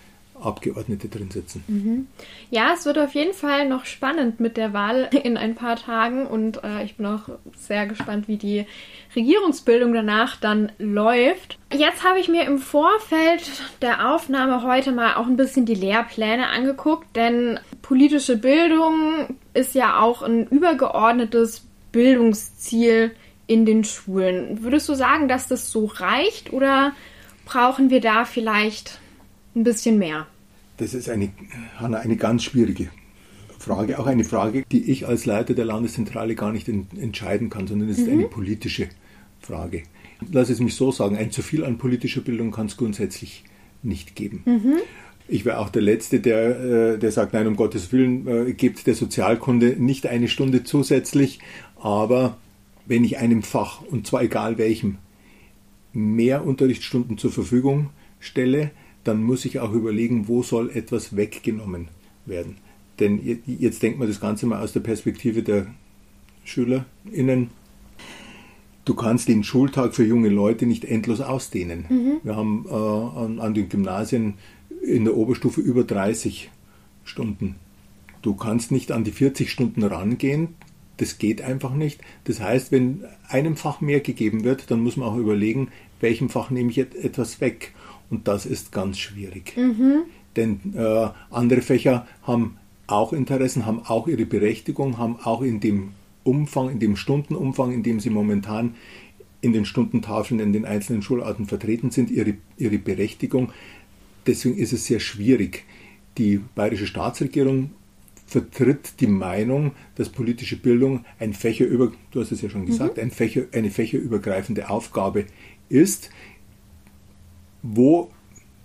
Abgeordnete drin sitzen. Mhm. Ja, es wird auf jeden Fall noch spannend mit der Wahl in ein paar Tagen und äh, ich bin auch sehr gespannt, wie die Regierungsbildung danach dann läuft. Jetzt habe ich mir im Vorfeld der Aufnahme heute mal auch ein bisschen die Lehrpläne angeguckt, denn politische Bildung ist ja auch ein übergeordnetes Bildungsziel in den Schulen. Würdest du sagen, dass das so reicht oder brauchen wir da vielleicht ein bisschen mehr? Das ist eine, Hanna, eine ganz schwierige Frage. Auch eine Frage, die ich als Leiter der Landeszentrale gar nicht in, entscheiden kann, sondern es ist mhm. eine politische Frage. Lass es mich so sagen, ein zu viel an politischer Bildung kann es grundsätzlich nicht geben. Mhm. Ich wäre auch der Letzte, der, äh, der sagt, nein, um Gottes Willen, äh, gebt der Sozialkunde nicht eine Stunde zusätzlich, aber wenn ich einem Fach, und zwar egal welchem, mehr Unterrichtsstunden zur Verfügung stelle, dann muss ich auch überlegen, wo soll etwas weggenommen werden. Denn jetzt denkt man das Ganze mal aus der Perspektive der SchülerInnen. Du kannst den Schultag für junge Leute nicht endlos ausdehnen. Mhm. Wir haben äh, an, an den Gymnasien in der Oberstufe über 30 Stunden. Du kannst nicht an die 40 Stunden rangehen. Das geht einfach nicht. Das heißt, wenn einem Fach mehr gegeben wird, dann muss man auch überlegen, welchem Fach nehme ich etwas weg. Und das ist ganz schwierig. Mhm. Denn äh, andere Fächer haben auch Interessen, haben auch ihre Berechtigung, haben auch in dem Umfang, in dem Stundenumfang, in dem sie momentan in den Stundentafeln in den einzelnen Schularten vertreten sind, ihre, ihre Berechtigung. Deswegen ist es sehr schwierig. Die bayerische Staatsregierung vertritt die Meinung, dass politische Bildung ein Fächerüber, du hast es ja schon gesagt, mhm. ein Fächer, eine fächerübergreifende Aufgabe ist wo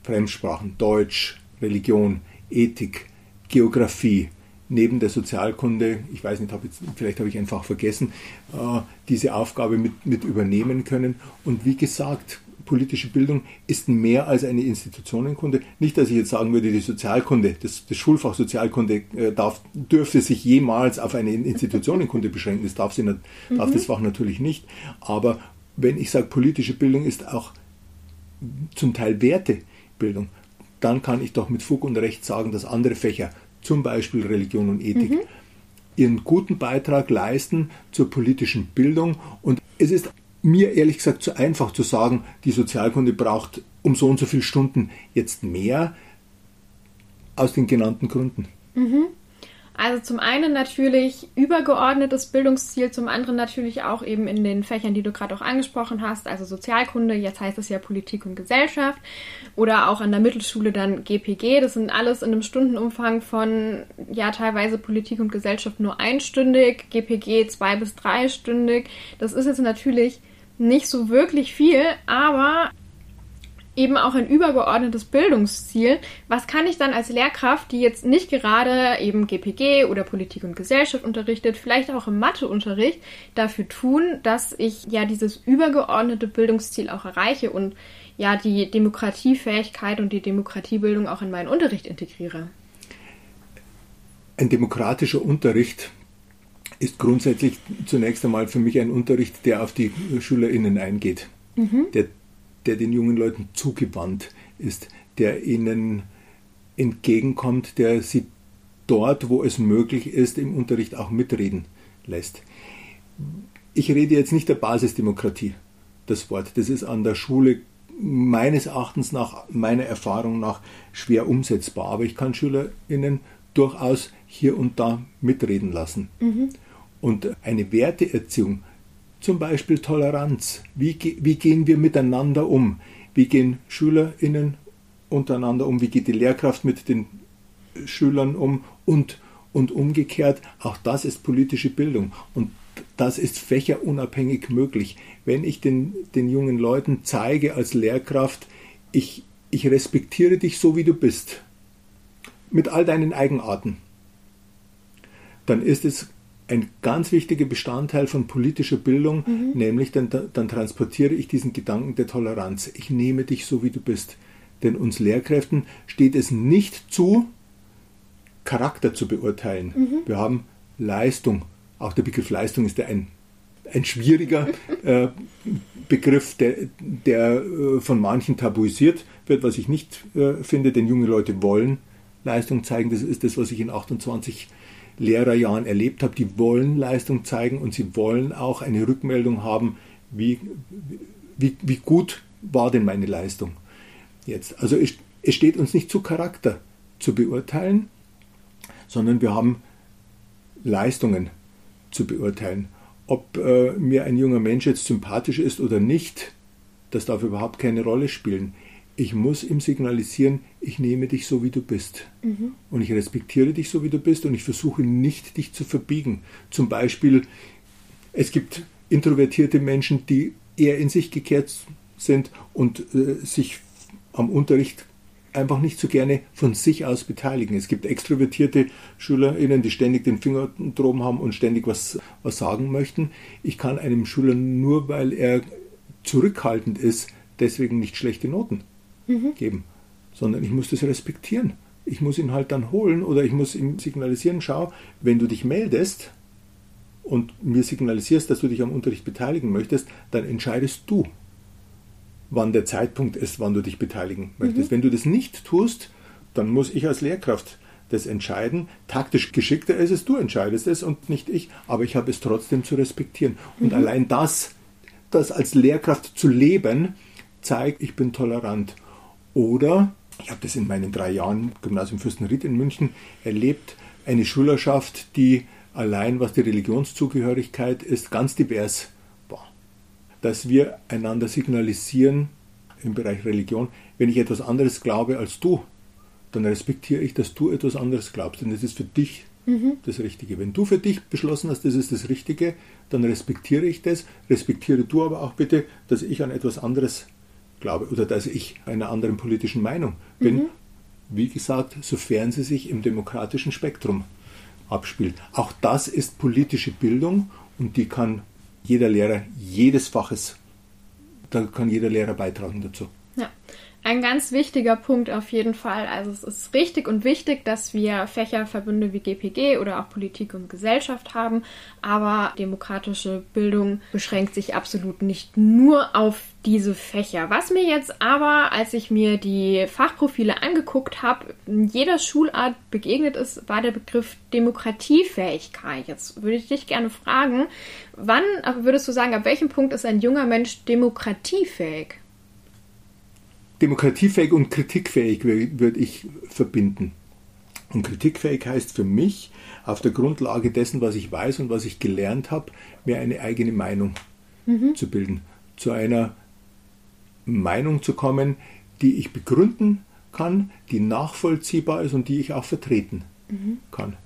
Fremdsprachen, Deutsch, Religion, Ethik, Geografie, neben der Sozialkunde, ich weiß nicht, hab jetzt, vielleicht habe ich einfach vergessen, äh, diese Aufgabe mit, mit übernehmen können. Und wie gesagt, politische Bildung ist mehr als eine Institutionenkunde. Nicht, dass ich jetzt sagen würde, die Sozialkunde, das, das Schulfach Sozialkunde äh, darf, dürfte sich jemals auf eine Institutionenkunde beschränken. Das darf, sie, mhm. darf das Fach natürlich nicht. Aber wenn ich sage, politische Bildung ist auch zum Teil Wertebildung, dann kann ich doch mit Fug und Recht sagen, dass andere Fächer, zum Beispiel Religion und Ethik, mhm. ihren guten Beitrag leisten zur politischen Bildung. Und es ist mir ehrlich gesagt zu einfach zu sagen, die Sozialkunde braucht um so und so viele Stunden jetzt mehr, aus den genannten Gründen. Mhm. Also zum einen natürlich übergeordnetes Bildungsziel, zum anderen natürlich auch eben in den Fächern, die du gerade auch angesprochen hast, also Sozialkunde, jetzt heißt es ja Politik und Gesellschaft oder auch an der Mittelschule dann GPG. Das sind alles in einem Stundenumfang von ja teilweise Politik und Gesellschaft nur einstündig, GPG zwei bis dreistündig. Das ist jetzt natürlich nicht so wirklich viel, aber eben auch ein übergeordnetes Bildungsziel. Was kann ich dann als Lehrkraft, die jetzt nicht gerade eben GPG oder Politik und Gesellschaft unterrichtet, vielleicht auch im Matheunterricht, dafür tun, dass ich ja dieses übergeordnete Bildungsziel auch erreiche und ja die Demokratiefähigkeit und die Demokratiebildung auch in meinen Unterricht integriere? Ein demokratischer Unterricht ist grundsätzlich zunächst einmal für mich ein Unterricht, der auf die SchülerInnen eingeht. Mhm. Der der den jungen Leuten zugewandt ist, der ihnen entgegenkommt, der sie dort, wo es möglich ist, im Unterricht auch mitreden lässt. Ich rede jetzt nicht der Basisdemokratie, das Wort. Das ist an der Schule meines Erachtens nach, meiner Erfahrung nach schwer umsetzbar. Aber ich kann SchülerInnen durchaus hier und da mitreden lassen. Mhm. Und eine Werteerziehung, zum Beispiel Toleranz, wie, wie gehen wir miteinander um? Wie gehen SchülerInnen untereinander um? Wie geht die Lehrkraft mit den Schülern um? Und, und umgekehrt, auch das ist politische Bildung. Und das ist fächerunabhängig möglich. Wenn ich den, den jungen Leuten zeige als Lehrkraft, ich, ich respektiere dich so, wie du bist, mit all deinen Eigenarten, dann ist es ein ganz wichtiger Bestandteil von politischer Bildung, mhm. nämlich dann, dann transportiere ich diesen Gedanken der Toleranz. Ich nehme dich so, wie du bist. Denn uns Lehrkräften steht es nicht zu, Charakter zu beurteilen. Mhm. Wir haben Leistung. Auch der Begriff Leistung ist ja ein, ein schwieriger äh, Begriff, der, der äh, von manchen tabuisiert wird, was ich nicht äh, finde, denn junge Leute wollen Leistung zeigen. Das ist das, was ich in 28 Lehrerjahren erlebt habe. Die wollen Leistung zeigen und sie wollen auch eine Rückmeldung haben, wie, wie, wie gut war denn meine Leistung jetzt. Also es, es steht uns nicht zu Charakter zu beurteilen, sondern wir haben Leistungen zu beurteilen. Ob äh, mir ein junger Mensch jetzt sympathisch ist oder nicht, das darf überhaupt keine Rolle spielen. Ich muss ihm signalisieren, ich nehme dich so, wie du bist. Mhm. Und ich respektiere dich so, wie du bist und ich versuche nicht, dich zu verbiegen. Zum Beispiel, es gibt introvertierte Menschen, die eher in sich gekehrt sind und äh, sich am Unterricht einfach nicht so gerne von sich aus beteiligen. Es gibt extrovertierte SchülerInnen, die ständig den Finger droben haben und ständig was, was sagen möchten. Ich kann einem Schüler nur, weil er zurückhaltend ist, deswegen nicht schlechte Noten mhm. geben, sondern ich muss das respektieren. Ich muss ihn halt dann holen oder ich muss ihm signalisieren, schau, wenn du dich meldest und mir signalisierst, dass du dich am Unterricht beteiligen möchtest, dann entscheidest du wann der Zeitpunkt ist, wann du dich beteiligen möchtest. Mhm. Wenn du das nicht tust, dann muss ich als Lehrkraft das entscheiden. Taktisch geschickter ist es, du entscheidest es und nicht ich, aber ich habe es trotzdem zu respektieren. Und mhm. allein das, das als Lehrkraft zu leben, zeigt, ich bin tolerant. Oder, ich habe das in meinen drei Jahren Gymnasium Fürstenried in München erlebt, eine Schülerschaft, die allein was die Religionszugehörigkeit ist, ganz divers dass wir einander signalisieren im Bereich Religion, wenn ich etwas anderes glaube als du, dann respektiere ich, dass du etwas anderes glaubst. Denn das ist für dich mhm. das Richtige. Wenn du für dich beschlossen hast, das ist das Richtige, dann respektiere ich das. Respektiere du aber auch bitte, dass ich an etwas anderes glaube oder dass ich einer anderen politischen Meinung bin. Mhm. Wie gesagt, sofern sie sich im demokratischen Spektrum abspielt. Auch das ist politische Bildung und die kann jeder Lehrer jedes Faches, da kann jeder Lehrer beitragen dazu. Ja, ein ganz wichtiger Punkt auf jeden Fall. Also es ist richtig und wichtig, dass wir Fächerverbünde wie GPG oder auch Politik und Gesellschaft haben, aber demokratische Bildung beschränkt sich absolut nicht nur auf diese Fächer. Was mir jetzt aber, als ich mir die Fachprofile angeguckt habe, in jeder Schulart begegnet ist, war der Begriff Demokratiefähigkeit. Jetzt würde ich dich gerne fragen, wann würdest du sagen, ab welchem Punkt ist ein junger Mensch demokratiefähig? Demokratiefähig und kritikfähig würde ich verbinden. Und kritikfähig heißt für mich, auf der Grundlage dessen, was ich weiß und was ich gelernt habe, mir eine eigene Meinung mhm. zu bilden. Zu einer Meinung zu kommen, die ich begründen kann, die nachvollziehbar ist und die ich auch vertreten mhm. kann.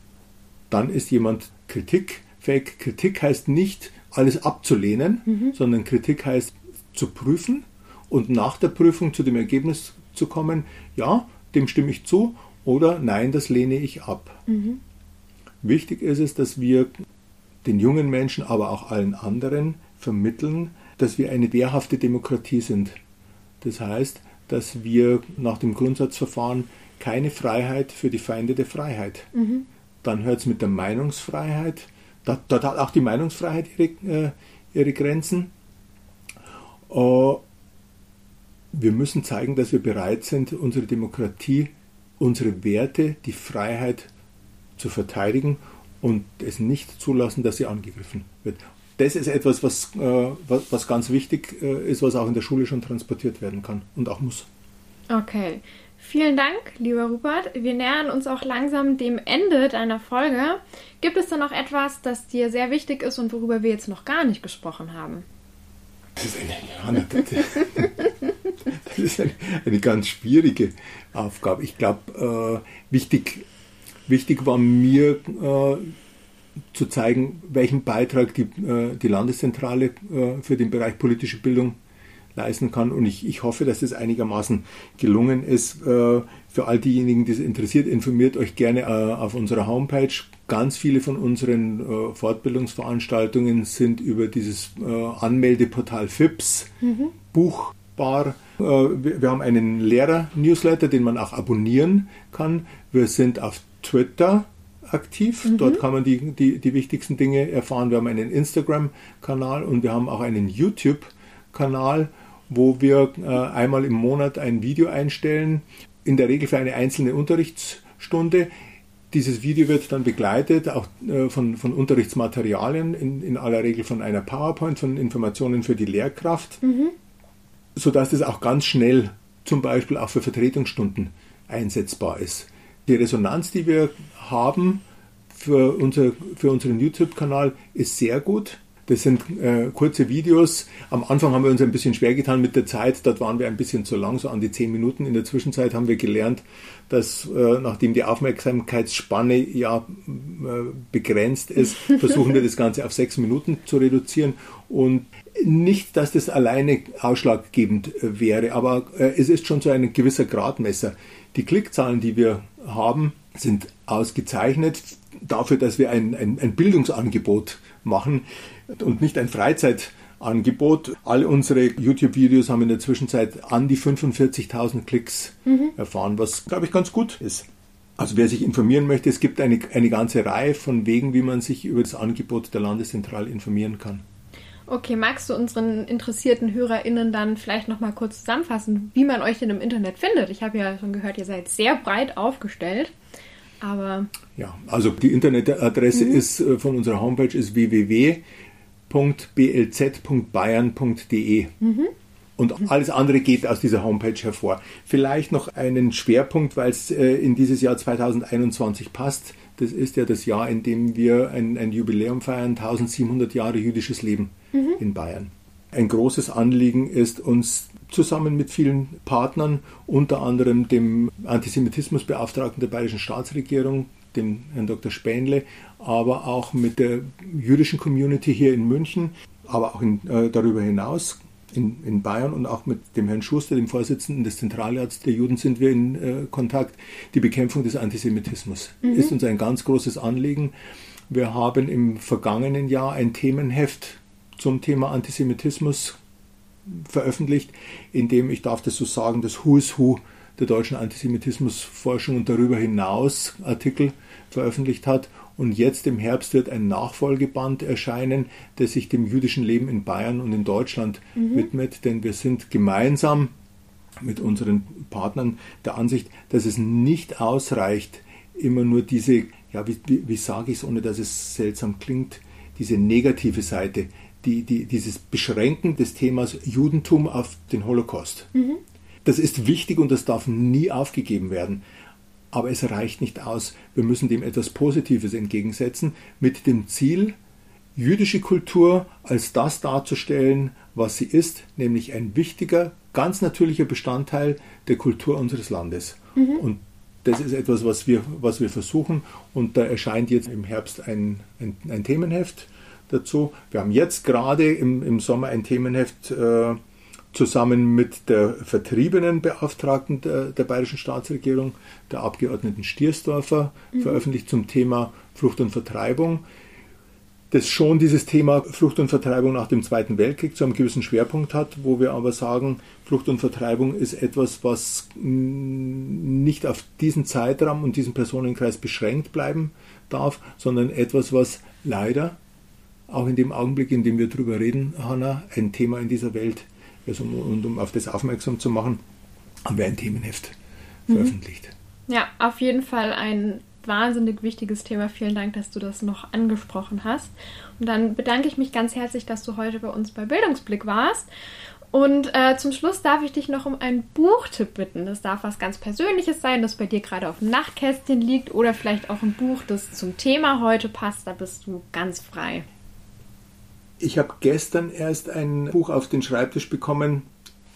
Dann ist jemand kritikfähig. Kritik heißt nicht, alles abzulehnen, mhm. sondern Kritik heißt zu prüfen, und nach der Prüfung zu dem Ergebnis zu kommen, ja, dem stimme ich zu oder nein, das lehne ich ab. Mhm. Wichtig ist es, dass wir den jungen Menschen, aber auch allen anderen vermitteln, dass wir eine wehrhafte Demokratie sind. Das heißt, dass wir nach dem Grundsatzverfahren keine Freiheit für die Feinde der Freiheit. Mhm. Dann hört es mit der Meinungsfreiheit. Dort, hat auch die Meinungsfreiheit ihre, äh, ihre Grenzen. Äh, wir müssen zeigen, dass wir bereit sind, unsere Demokratie, unsere Werte, die Freiheit zu verteidigen und es nicht zulassen, dass sie angegriffen wird. das ist etwas, was, äh, was, ganz wichtig äh, ist, was auch in der Schule schon transportiert werden kann und auch muss. Okay. Vielen Dank, lieber Rupert. Wir nähern uns auch langsam dem Ende deiner Folge. Gibt es da noch etwas, das dir sehr wichtig ist und worüber wir jetzt noch gar nicht gesprochen haben? Das ist eine, das ist eine, eine ganz schwierige Aufgabe. Ich glaube, äh, wichtig, wichtig war mir äh, zu zeigen, welchen Beitrag die, äh, die Landeszentrale äh, für den Bereich politische Bildung leisten kann. Und ich, ich hoffe, dass das einigermaßen gelungen ist. Äh, für all diejenigen, die es interessiert, informiert euch gerne äh, auf unserer Homepage. Ganz viele von unseren Fortbildungsveranstaltungen sind über dieses Anmeldeportal FIPS mhm. buchbar. Wir, wir haben einen Lehrer-Newsletter, den man auch abonnieren kann. Wir sind auf Twitter aktiv. Mhm. Dort kann man die, die, die wichtigsten Dinge erfahren. Wir haben einen Instagram-Kanal und wir haben auch einen YouTube-Kanal wo wir äh, einmal im Monat ein Video einstellen, in der Regel für eine einzelne Unterrichtsstunde. Dieses Video wird dann begleitet auch äh, von, von Unterrichtsmaterialien, in, in aller Regel von einer PowerPoint, von Informationen für die Lehrkraft, mhm. Sodass das auch ganz schnell zum Beispiel auch für Vertretungsstunden einsetzbar ist. Die Resonanz, die wir haben für, unser, für unseren YouTube-Kanal, ist sehr gut. Das sind äh, kurze Videos. Am Anfang haben wir uns ein bisschen schwer getan mit der Zeit. Dort waren wir ein bisschen zu lang, so an die zehn Minuten. In der Zwischenzeit haben wir gelernt, dass äh, nachdem die Aufmerksamkeitsspanne ja äh, begrenzt ist, versuchen wir das Ganze auf sechs Minuten zu reduzieren. Und nicht, dass das alleine ausschlaggebend äh, wäre, aber äh, es ist schon so ein gewisser Gradmesser. Die Klickzahlen, die wir haben, sind ausgezeichnet dafür, dass wir ein, ein, ein Bildungsangebot machen und nicht ein Freizeitangebot. All unsere YouTube-Videos haben in der Zwischenzeit an die 45.000 Klicks mhm. erfahren, was, glaube ich, ganz gut ist. Also wer sich informieren möchte, es gibt eine, eine ganze Reihe von Wegen, wie man sich über das Angebot der Landeszentrale informieren kann. Okay, magst du unseren interessierten HörerInnen dann vielleicht nochmal kurz zusammenfassen, wie man euch denn im Internet findet? Ich habe ja schon gehört, ihr seid sehr breit aufgestellt. Aber ja, also die Internetadresse mhm. ist äh, von unserer Homepage ist www.blz.bayern.de. Mhm. Und alles andere geht aus dieser Homepage hervor. Vielleicht noch einen Schwerpunkt, weil es äh, in dieses Jahr 2021 passt. Das ist ja das Jahr, in dem wir ein, ein Jubiläum feiern, 1700 Jahre jüdisches Leben mhm. in Bayern. Ein großes Anliegen ist uns zusammen mit vielen Partnern, unter anderem dem Antisemitismusbeauftragten der bayerischen Staatsregierung, dem Herrn Dr. Spähnle, aber auch mit der jüdischen Community hier in München, aber auch in, äh, darüber hinaus in, in, Bayern und auch mit dem Herrn Schuster, dem Vorsitzenden des Zentralrats der Juden, sind wir in äh, Kontakt. Die Bekämpfung des Antisemitismus mhm. ist uns ein ganz großes Anliegen. Wir haben im vergangenen Jahr ein Themenheft zum Thema Antisemitismus veröffentlicht, in dem, ich darf das so sagen, das Who is Who der deutschen Antisemitismusforschung und darüber hinaus Artikel veröffentlicht hat. Und jetzt im Herbst wird ein Nachfolgeband erscheinen, der sich dem jüdischen Leben in Bayern und in Deutschland mhm. widmet, denn wir sind gemeinsam mit unseren Partnern der Ansicht, dass es nicht ausreicht, immer nur diese, ja, wie, wie, wie sage ich es, ohne dass es seltsam klingt, diese negative Seite die, die, dieses Beschränken des Themas Judentum auf den Holocaust. Mhm. Das ist wichtig und das darf nie aufgegeben werden. Aber es reicht nicht aus. Wir müssen dem etwas Positives entgegensetzen, mit dem Ziel, jüdische Kultur als das darzustellen, was sie ist, nämlich ein wichtiger, ganz natürlicher Bestandteil der Kultur unseres Landes. Mhm. Und das ist etwas, was wir, was wir versuchen. Und da erscheint jetzt im Herbst ein, ein, ein Themenheft dazu. Wir haben jetzt gerade im, im Sommer ein Themenheft äh, zusammen mit der vertriebenen Beauftragten der, der Bayerischen Staatsregierung, der Abgeordneten Stiersdorfer, mhm. veröffentlicht zum Thema Flucht und Vertreibung. Das schon dieses Thema Flucht und Vertreibung nach dem Zweiten Weltkrieg zu einem gewissen Schwerpunkt hat, wo wir aber sagen, Flucht und Vertreibung ist etwas, was nicht auf diesen Zeitraum und diesen Personenkreis beschränkt bleiben darf, sondern etwas, was leider auch in dem Augenblick, in dem wir darüber reden, Hanna, ein Thema in dieser Welt. Also, und um auf das aufmerksam zu machen, haben wir ein Themenheft mhm. veröffentlicht. Ja, auf jeden Fall ein wahnsinnig wichtiges Thema. Vielen Dank, dass du das noch angesprochen hast. Und dann bedanke ich mich ganz herzlich, dass du heute bei uns bei Bildungsblick warst. Und äh, zum Schluss darf ich dich noch um einen Buchtipp bitten. Das darf was ganz Persönliches sein, das bei dir gerade auf dem Nachtkästchen liegt oder vielleicht auch ein Buch, das zum Thema heute passt. Da bist du ganz frei. Ich habe gestern erst ein Buch auf den Schreibtisch bekommen,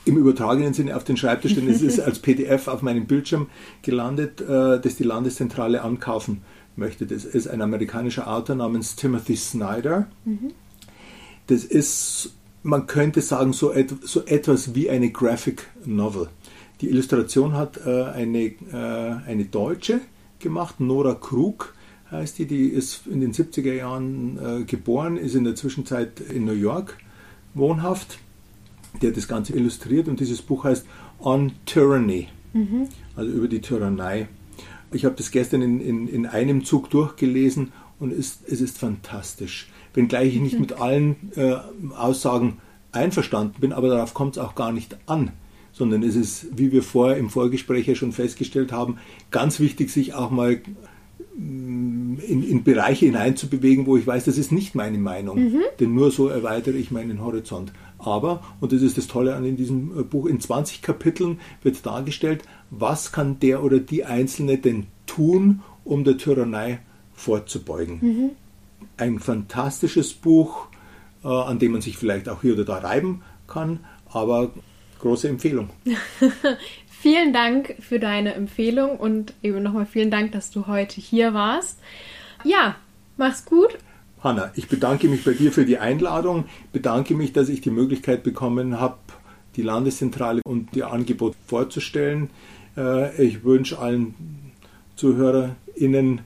im übertragenen Sinne auf den Schreibtisch, denn es ist als PDF auf meinem Bildschirm gelandet, äh, das die Landeszentrale ankaufen möchte. Das ist ein amerikanischer Autor namens Timothy Snyder. Mhm. Das ist, man könnte sagen, so, et so, etwas wie eine Graphic Novel. Die Illustration hat äh, eine, äh, eine Deutsche gemacht, Nora Krug heißt die, die ist in den 70er Jahren äh, geboren, ist in der Zwischenzeit in New York wohnhaft. Der hat das Ganze illustriert und dieses Buch heißt On Tyranny, mhm. also über die Tyrannei. Ich habe das gestern in, in, in einem Zug durchgelesen und ist, es ist fantastisch. Wenngleich ich nicht mhm. mit allen äh, Aussagen einverstanden bin, aber darauf kommt es auch gar nicht an sondern es ist, wie wir vorher im Vorgespräch ja schon festgestellt haben, ganz wichtig, sich auch mal in, in, Bereiche hineinzubewegen, wo ich weiß, das ist nicht meine Meinung. Mhm. Denn nur so erweitere ich meinen Horizont. Aber, und das ist das Tolle an in diesem äh, Buch, in 20 Kapiteln wird dargestellt, was kann der oder die Einzelne denn tun, um der Tyrannei vorzubeugen. Mhm. Ein fantastisches Buch, äh, an dem man sich vielleicht auch hier oder da reiben kann, aber große Empfehlung. Vielen Dank für deine Empfehlung und eben nochmal vielen Dank, dass du heute hier warst. Ja, mach's gut. Hanna, ich bedanke mich bei dir für die Einladung, bedanke mich, dass ich die Möglichkeit bekommen habe, die Landeszentrale und ihr Angebot vorzustellen. Äh, ich wünsche allen ZuhörerInnen,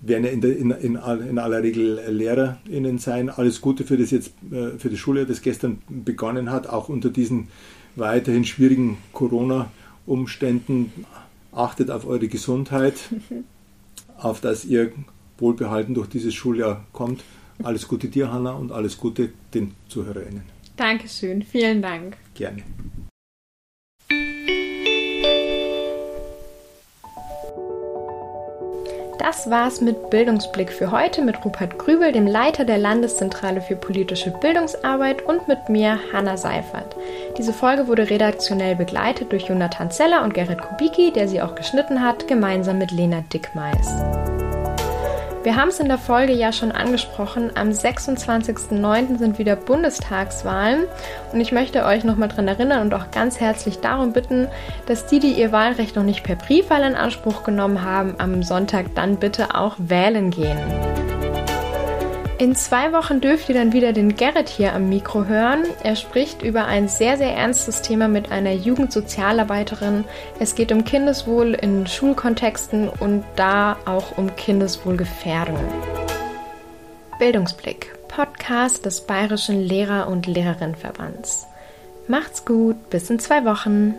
werden ja in, der, in, in, in, aller Regel LehrerInnen sein, alles Gute für das jetzt, äh, für das Schuljahr, das gestern begonnen hat, auch unter diesen weiterhin schwierigen Corona-Umständen. Achtet auf eure Gesundheit, auf dass ihr wohlbehalten durch dieses Schuljahr kommt. Alles Gute dir, Hanna, und alles Gute den ZuhörerInnen. Dankeschön, vielen Dank. Gerne. Das war's mit Bildungsblick für heute mit Rupert Grübel, dem Leiter der Landeszentrale für politische Bildungsarbeit und mit mir, Hanna Seifert. Diese Folge wurde redaktionell begleitet durch Jonathan Zeller und Gerrit Kubicki, der sie auch geschnitten hat, gemeinsam mit Lena Dickmeis. Wir haben es in der Folge ja schon angesprochen, am 26.09. sind wieder Bundestagswahlen und ich möchte euch nochmal daran erinnern und auch ganz herzlich darum bitten, dass die, die ihr Wahlrecht noch nicht per Briefwahl in Anspruch genommen haben, am Sonntag dann bitte auch wählen gehen. In zwei Wochen dürft ihr dann wieder den Gerrit hier am Mikro hören. Er spricht über ein sehr, sehr ernstes Thema mit einer Jugendsozialarbeiterin. Es geht um Kindeswohl in Schulkontexten und da auch um Kindeswohlgefährdung. Bildungsblick, Podcast des Bayerischen Lehrer- und Lehrerinnenverbands. Macht's gut, bis in zwei Wochen.